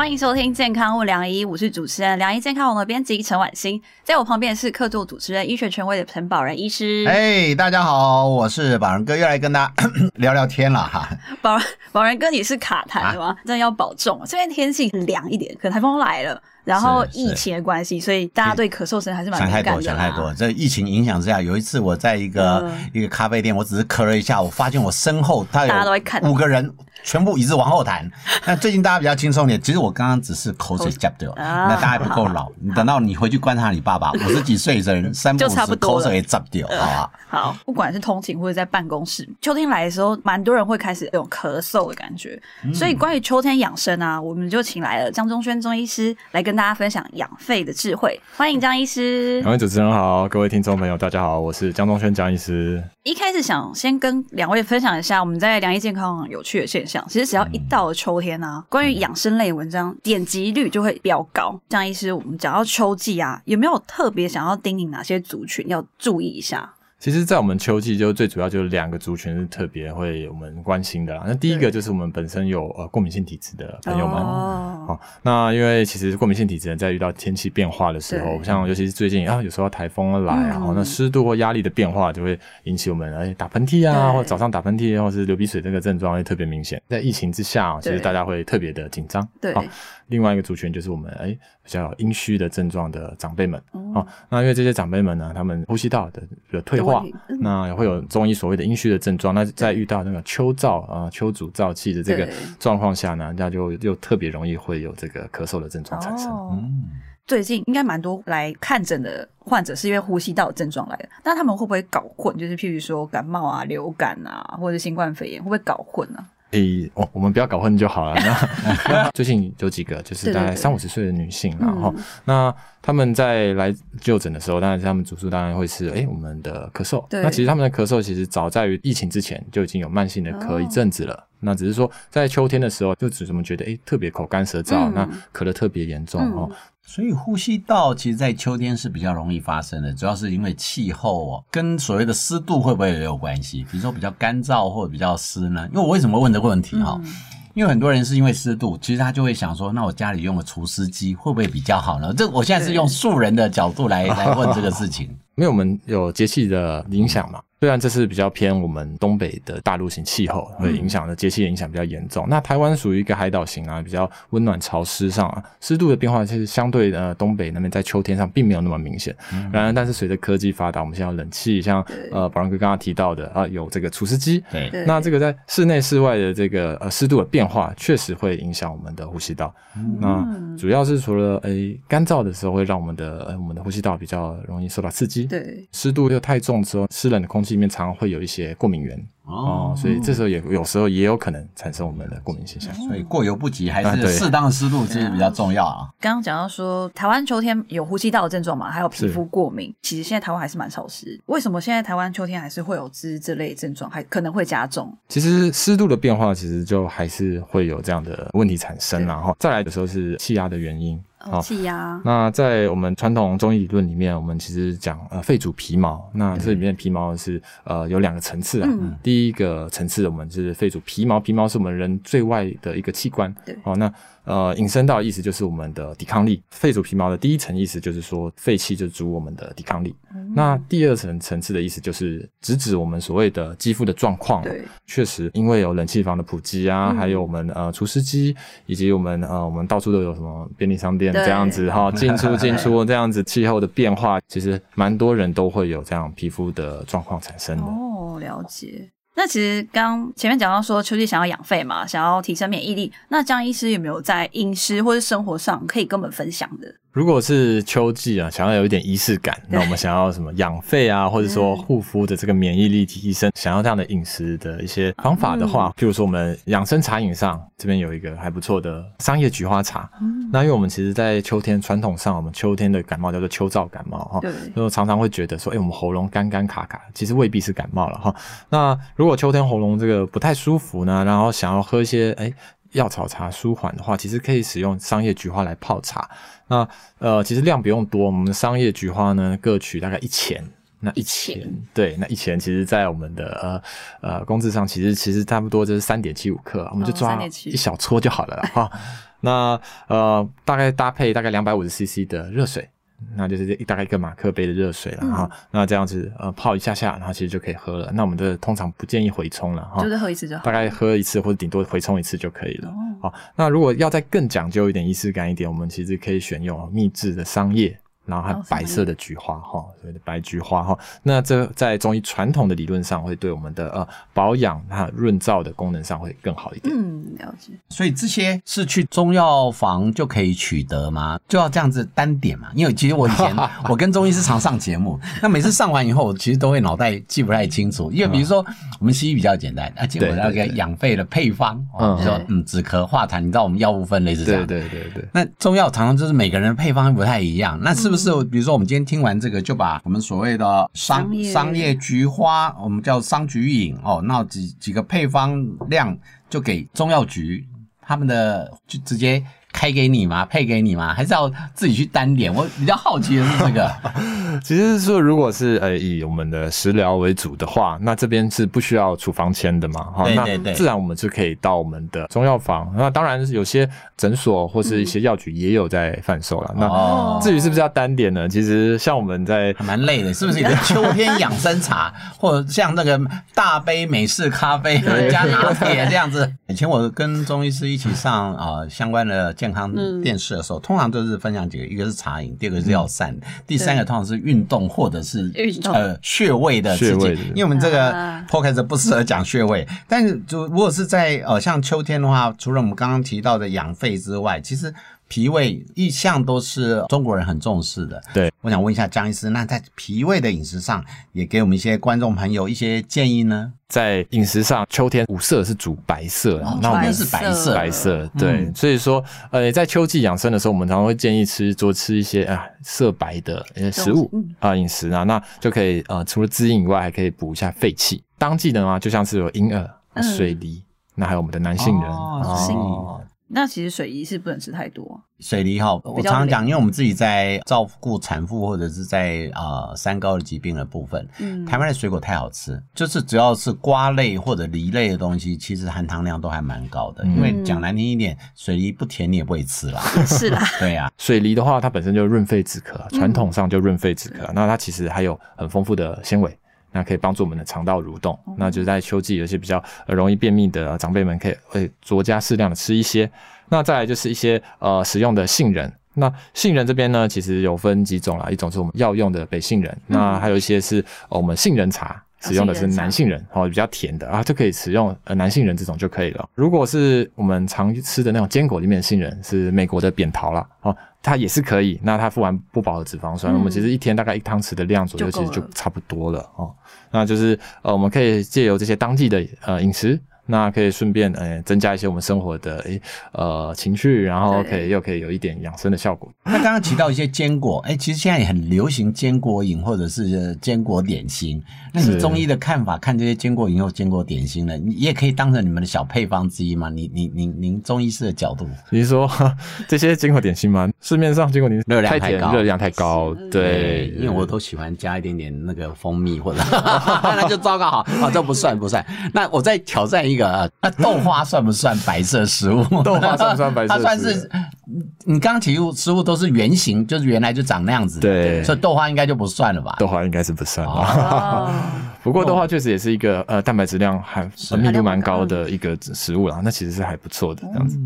欢迎收听《健康问梁医》，我是主持人梁医健康网的编辑陈婉欣，在我旁边是客座主持人、医学权威的陈宝仁医师。哎，大家好，我是宝仁哥，又来跟大家 聊聊天了哈。宝宝仁哥，你是卡痰吗？真的要保重，这边天气凉一点，可能台风来了。然后疫情的关系，所以大家对咳嗽声还是蛮敏感的。想太多，想太多。这疫情影响之下，有一次我在一个一个咖啡店，我只是咳了一下，我发现我身后他有五个人。全部一直往后弹。那最近大家比较轻松点。其实我刚刚只是口水夹掉，那大家不够老。你等到你回去观察你爸爸，五十几岁的人，三不五时口水也夹掉，好吧？好，不管是通勤或者在办公室，秋天来的时候，蛮多人会开始有咳嗽的感觉。所以关于秋天养生啊，我们就请来了江中轩中医师来跟大家分享养肺的智慧。欢迎江医师。两位主持人好，各位听众朋友大家好，我是江中轩江医师。一开始想先跟两位分享一下我们在良医健康有趣的现象。其实只要一到了秋天啊，关于养生类文章点击率就会飙高。像医师，我们讲到秋季啊，有没有特别想要叮咛哪些族群要注意一下？其实，在我们秋季，就最主要就是两个族群是特别会我们关心的啦。那第一个就是我们本身有呃过敏性体质的朋友们。哦。那因为其实过敏性体质在遇到天气变化的时候，像尤其是最近啊，有时候台风来啊，那湿度或压力的变化就会引起我们哎打喷嚏啊，或早上打喷嚏，或是流鼻水这个症状会特别明显。在疫情之下，其实大家会特别的紧张。对。另外一个族群就是我们哎比较阴虚的症状的长辈们哦，那因为这些长辈们呢，他们呼吸道的的退化，那也会有中医所谓的阴虚的症状。那在遇到那个秋燥啊、秋主燥气的这个状况下呢，那就又特别容易会有这个咳嗽的症状产生。嗯，最近应该蛮多来看诊的患者是因为呼吸道症状来的，那他们会不会搞混？就是譬如说感冒啊、流感啊，或者新冠肺炎，会不会搞混呢？诶，我我们不要搞混就好了。那 最近有几个就是大概三五十岁的女性，然后那他们在来就诊的时候，当然他们主诉当然会是诶我们的咳嗽。那其实他们的咳嗽其实早在于疫情之前就已经有慢性的咳一阵子了。那只是说在秋天的时候，就只怎么觉得诶特别口干舌燥，那咳得特别严重哦。所以呼吸道其实，在秋天是比较容易发生的，主要是因为气候哦，跟所谓的湿度会不会也有关系？比如说比较干燥或者比较湿呢？因为我为什么问这个问题哈？因为很多人是因为湿度，其实他就会想说，那我家里用个除湿机会不会比较好呢？这我现在是用素人的角度来来问这个事情。因为我们有节气的影响嘛。虽然这是比较偏我们东北的大陆型气候，会影响的节气影响比较严重。那台湾属于一个海岛型啊，比较温暖潮湿上啊，湿度的变化其实相对呃东北那边在秋天上并没有那么明显。然而，但是随着科技发达，我们现在有冷气，像呃宝荣哥刚刚提到的啊，有这个除湿机。对。那这个在室内室外的这个呃湿度的变化，确实会影响我们的呼吸道。那主要是除了诶干燥的时候，会让我们的呃我们的呼吸道比较容易受到刺激。对。湿度又太重之后，湿冷的空气里面常常会有一些过敏源。哦，所以这时候也有时候也有可能产生我们的过敏现象，所以过犹不及，还是适当的湿度其实比较重要啊。刚刚讲到说，台湾秋天有呼吸道的症状嘛，还有皮肤过敏，其实现在台湾还是蛮潮湿。为什么现在台湾秋天还是会有这这类症状，还可能会加重？其实湿度的变化，其实就还是会有这样的问题产生，然后再来的时候是气压的原因。气压。那在我们传统中医理论里面，我们其实讲呃肺主皮毛，那这里面皮毛是呃有两个层次啊。第一个层次我们是肺主皮毛，皮毛是我们人最外的一个器官。对。哦，那。呃，引申到的意思就是我们的抵抗力。肺主皮毛的第一层意思就是说，肺气就主我们的抵抗力。那第二层层次的意思就是直指我们所谓的肌肤的状况。对，确实，因为有冷气房的普及啊，还有我们呃除湿机，以及我们呃我们到处都有什么便利商店这样子哈，进出进出这样子，气候的变化，其实蛮多人都会有这样皮肤的状况产生的。哦，了解。那其实刚前面讲到说，秋季想要养肺嘛，想要提升免疫力，那江医师有没有在饮食或者生活上可以跟我们分享的？如果是秋季啊，想要有一点仪式感，那我们想要什么养肺啊，或者说护肤的这个免疫力提升，想要这样的饮食的一些方法的话，譬如说我们养生茶饮上这边有一个还不错的商业菊花茶。那因为我们其实，在秋天传统上，我们秋天的感冒叫做秋燥感冒哈，就常常会觉得说，哎，我们喉咙干干卡卡，其实未必是感冒了哈。那如果秋天喉咙这个不太舒服呢，然后想要喝一些哎。药草茶舒缓的话，其实可以使用桑叶菊花来泡茶。那呃，其实量不用多，我们商业菊花呢各取大概一钱。那一钱，对，那一钱，其实，在我们的呃呃工资上，其实其实差不多就是三点七五克，我们就抓一小撮就好了哈。那呃，大概搭配大概两百五十 CC 的热水，那就是一大概一个马克杯的热水了哈。那这样子呃泡一下下，然后其实就可以喝了。那我们的通常不建议回冲了哈，就是喝一次就好，大概喝一次或者顶多回冲一次就可以了。好，那如果要再更讲究一点、仪式感一点，我们其实可以选用秘制的桑叶。然后还白色的菊花哈，所谓的白菊花哈，那这在中医传统的理论上，会对我们的呃保养、它润燥的功能上会更好一点。嗯，了解。所以这些是去中药房就可以取得吗？就要这样子单点嘛？因为其实我以前 我跟中医师常上节目，那每次上完以后，我其实都会脑袋记不太清楚。因为比如说我们西医比较简单，啊，结果那个养肺的配方，嗯，说嗯止咳化痰，你知道我们药物分类是这样。对对对对。那中药常常就是每个人配方不太一样，那是不是？是，比如说我们今天听完这个，就把我们所谓的商商业菊花，我们叫商菊饮哦，那几几个配方量就给中药局他们的，就直接。开给你吗？配给你吗？还是要自己去单点？我比较好奇的是这个。其实说，如果是呃以我们的食疗为主的话，那这边是不需要处方签的嘛？哈，那自然我们就可以到我们的中药房。那当然有些诊所或是一些药局也有在贩售了。那至于是不是要单点呢？其实像我们在还蛮累的，是不是？你的秋天养生茶，或者像那个大杯美式咖啡加拿铁这样子。以前我跟中医师一起上啊相关的。健康电视的时候，通常都是分享几个，一个是茶饮，第二个是药膳，第三个通常是运动或者是呃穴位的刺激。因为我们这个 podcast 不适合讲穴位，但是就如果是在呃像秋天的话，除了我们刚刚提到的养肺之外，其实。脾胃一向都是中国人很重视的。对，我想问一下江医师，那在脾胃的饮食上，也给我们一些观众朋友一些建议呢？在饮食上，秋天五色是主白色，那我们是白色，白色。对，所以说，呃，在秋季养生的时候，我们常常会建议吃多吃一些啊色白的食物啊饮食啊，那就可以呃除了滋阴以外，还可以补一下肺气。当季的话，就像是有银耳、水梨，那还有我们的男性人哦。那其实水梨是不能吃太多。水梨哈，我常常讲，因为我们自己在照顾产妇或者是在呃三高的疾病的部分，嗯，台湾的水果太好吃，就是只要是瓜类或者梨类的东西，其实含糖量都还蛮高的。因为讲难听一点，水梨不甜你也不会吃啦。是啦，对呀，水梨的话，它本身就润肺止咳，传统上就润肺止咳，那它其实还有很丰富的纤维。那可以帮助我们的肠道蠕动，那就在秋季有些比较容易便秘的长辈们可以会酌加适量的吃一些。那再来就是一些呃食用的杏仁，那杏仁这边呢其实有分几种啦，一种是我们药用的北杏仁，那还有一些是我们杏仁茶使用的是男杏仁，哦比较甜的啊就可以使用呃男杏仁这种就可以了。如果是我们常吃的那种坚果里面的杏仁，是美国的扁桃啦哦。它也是可以，那它富含不饱和脂肪酸，我们其实一天大概一汤匙的量左右，其实就差不多了哦。那就是呃，我们可以借由这些当季的呃饮食。那可以顺便诶增加一些我们生活的诶呃情绪，然后可以又可以有一点养生的效果。那刚刚提到一些坚果，哎，其实现在也很流行坚果饮或者是坚果点心。那你中医的看法，看这些坚果饮或坚果点心呢？你也可以当成你们的小配方之一吗？你你您您中医师的角度，你是说 这些坚果点心吗？市面上坚果点心热量太高，热量太高，对，因为我都喜欢加一点点那个蜂蜜或者，那就糟糕好，啊，这不算不算。那我再挑战一个。那 豆花算不算白色食物？豆花算不算白色？它算是你刚刚提出食物都是圆形，就是原来就长那样子。对，所以豆花应该就不算了吧？豆花应该是不算。不过豆花确实也是一个呃蛋白质量还密度蛮高的一个食物啦，那其实是还不错的这样子。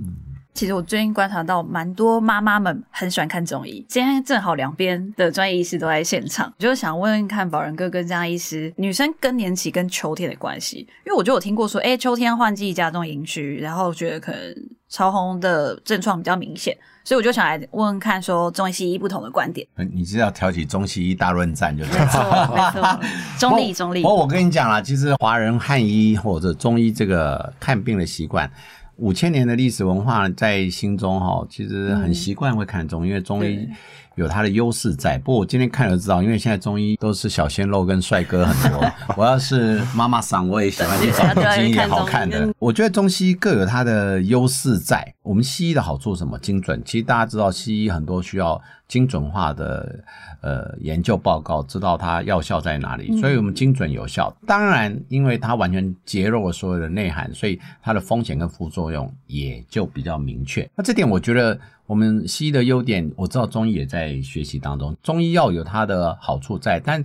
其实我最近观察到，蛮多妈妈们很喜欢看中医。今天正好两边的专业医师都在现场，就是想问问看，宝仁哥跟张医师，女生更年期跟秋天的关系。因为我就有听过说，哎，秋天换季加重阴虚，然后觉得可能潮红的症状比较明显，所以我就想来问问看，说中医西医不同的观点。你是要挑起中西医大论战，就没错，没错，中立中立。不过我跟你讲啦，其实华人汉医或者中医这个看病的习惯。五千年的历史文化在心中哈，其实很习惯会看中，因为中医有它的优势在。不过我今天看了知道，因为现在中医都是小鲜肉跟帅哥很多。我要是妈妈桑，我也喜欢去找 中医好看的。我觉得中西各有它的优势在。我们西医的好处什么？精准。其实大家知道，西医很多需要精准化的呃研究报告，知道它药效在哪里。所以我们精准有效。当然，因为它完全揭露了所有的内涵，所以它的风险跟副作用也就比较明确。那这点我觉得。我们西医的优点，我知道中医也在学习当中。中医药有它的好处在，但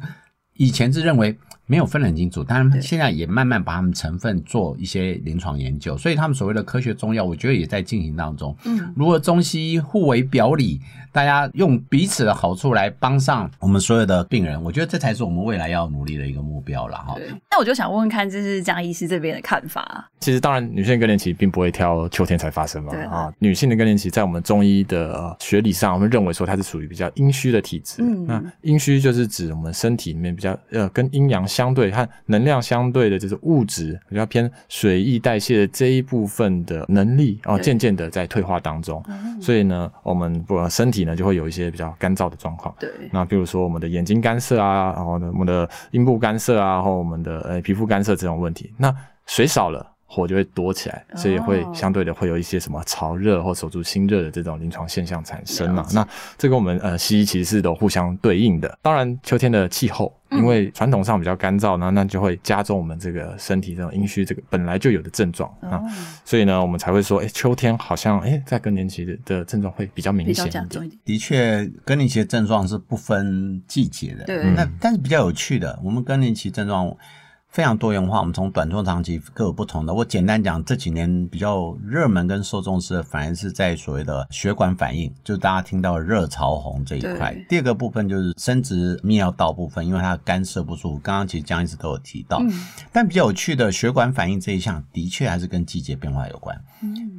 以前是认为没有分得很清楚，但现在也慢慢把它们成分做一些临床研究，所以他们所谓的科学中药，我觉得也在进行当中。嗯，如果中西医互为表里。大家用彼此的好处来帮上我们所有的病人，我觉得这才是我们未来要努力的一个目标了哈。那我就想问问看，这是江医师这边的看法。其实当然，女性更年期并不会挑秋天才发生嘛。啊，女性的更年期在我们中医的学理上，我们认为说它是属于比较阴虚的体质。嗯，那阴虚就是指我们身体里面比较呃跟阴阳相对和能量相对的，就是物质比较偏水液代谢的这一部分的能力哦，渐渐的在退化当中。所以呢，我们不身体。呢就会有一些比较干燥的状况，对。那比如说我们的眼睛干涩啊，然后呢我们的阴部干涩啊，然后我们的呃皮肤干涩这种问题，那水少了，火就会多起来，所以会相对的会有一些什么潮热或手足心热的这种临床现象产生了。那这跟我们呃西医其实是都互相对应的。当然秋天的气候。因为传统上比较干燥，那那就会加重我们这个身体这种阴虚这个本来就有的症状啊，所以呢，我们才会说，哎，秋天好像哎，在更年期的的症状会比较明显一点。的确，更年期的症状是不分季节的。对，那但是比较有趣的，我们更年期症状。非常多元化，我们从短中长期各有不同的。我简单讲，这几年比较热门跟受重视的，反而是在所谓的血管反应，就是大家听到热潮红这一块。第二个部分就是生殖泌尿道部分，因为它干涉不住。刚刚其实江医师都有提到，但比较有趣的血管反应这一项，的确还是跟季节变化有关。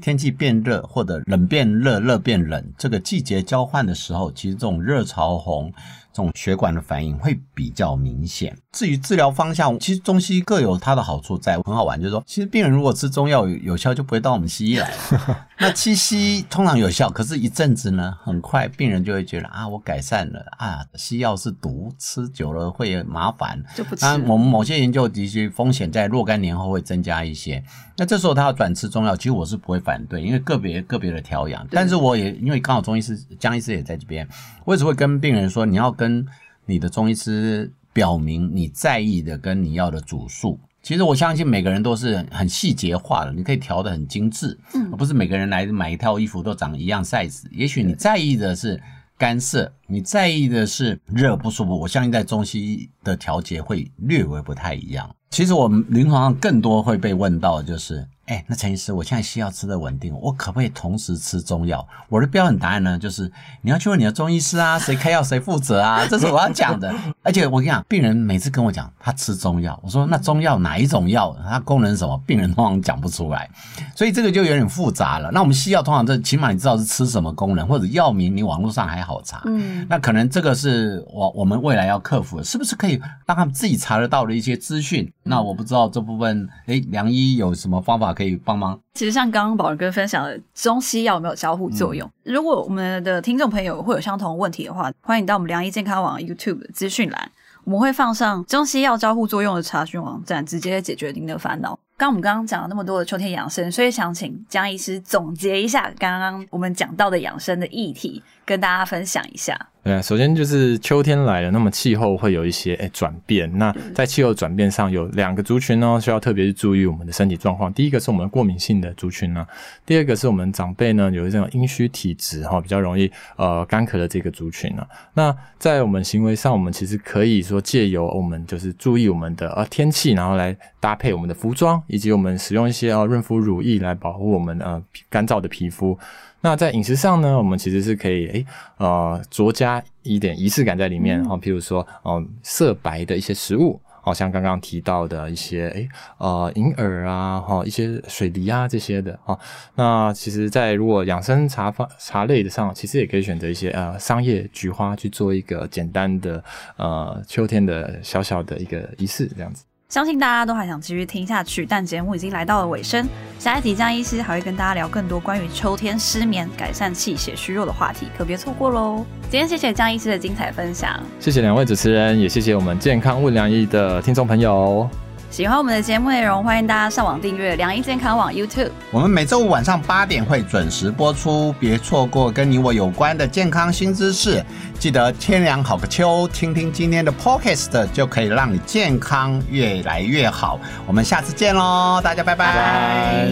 天气变热或者冷变热、热变冷，这个季节交换的时候，其实这种热潮红。这种血管的反应会比较明显。至于治疗方向，其实中西医各有它的好处在，很好玩。就是说，其实病人如果吃中药有效，就不会到我们西医来了。那七夕通常有效，可是一阵子呢，很快病人就会觉得啊，我改善了啊，西药是毒，吃久了会麻烦。就不吃。那我们某些研究的确风险在若干年后会增加一些。那这时候他要转吃中药，其实我是不会反对，因为个别个别的调养。但是我也因为刚好中医师江医师也在这边，我只会跟病人说，你要跟你的中医师表明你在意的跟你要的主数。其实我相信每个人都是很细节化的，你可以调的很精致，而不是每个人来买一套衣服都长一样 size。也许你在意的是干涩，你在意的是热不舒服。我相信在中西的调节会略微不太一样。其实我们临床上更多会被问到，就是，哎，那陈医师，我现在西药吃的稳定，我可不可以同时吃中药？我的标准答案呢，就是你要去问你的中医师啊，谁开药谁负责啊，这是我要讲的。而且我跟你讲，病人每次跟我讲他吃中药，我说那中药哪一种药，它功能什么，病人通常讲不出来，所以这个就有点复杂了。那我们西药通常这起码你知道是吃什么功能，或者药名你网络上还好查。嗯，那可能这个是我我们未来要克服的，是不是可以让他们自己查得到的一些资讯？那我不知道这部分，哎，梁医有什么方法可以帮忙？其实像刚刚宝儿哥分享的，中西药有没有交互作用？如果我们的听众朋友会有相同问题的话，欢迎到我们良医健康网 YouTube 资讯栏，我们会放上中西药交互作用的查询网站，直接解决您的烦恼。刚我们刚刚讲了那么多的秋天养生，所以想请江医师总结一下刚刚我们讲到的养生的议题，跟大家分享一下。对，首先就是秋天来了，那么气候会有一些诶转变。那在气候转变上，有两个族群呢，需要特别去注意我们的身体状况。第一个是我们过敏性的族群呢，第二个是我们长辈呢有这种阴虚体质哈，比较容易呃干咳的这个族群呢。那在我们行为上，我们其实可以说借由我们就是注意我们的呃天气，然后来搭配我们的服装，以及我们使用一些呃润肤乳液来保护我们呃干燥的皮肤。那在饮食上呢，我们其实是可以诶呃酌加一点仪式感在里面哈，譬如说嗯色白的一些食物，好像刚刚提到的一些诶呃银耳啊哈，一些水梨啊这些的哈。那其实，在如果养生茶方茶类的上，其实也可以选择一些呃桑叶菊花去做一个简单的呃秋天的小小的一个仪式这样子。相信大家都还想继续听下去，但节目已经来到了尾声。下一集江医师还会跟大家聊更多关于秋天失眠、改善气血虚弱的话题，可别错过喽！今天谢谢江医师的精彩分享，谢谢两位主持人，也谢谢我们健康问良医的听众朋友。喜欢我们的节目内容，欢迎大家上网订阅良医健康网 YouTube。我们每周五晚上八点会准时播出，别错过跟你我有关的健康新知识。记得天凉好个秋，听听今天的 Podcast 就可以让你健康越来越好。我们下次见喽，大家拜拜。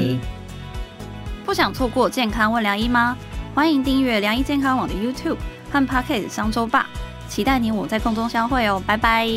不想错过健康问良医吗？欢迎订阅良医健康网的 YouTube 和 Podcast 商周吧，期待你我在空中相会哦，拜拜。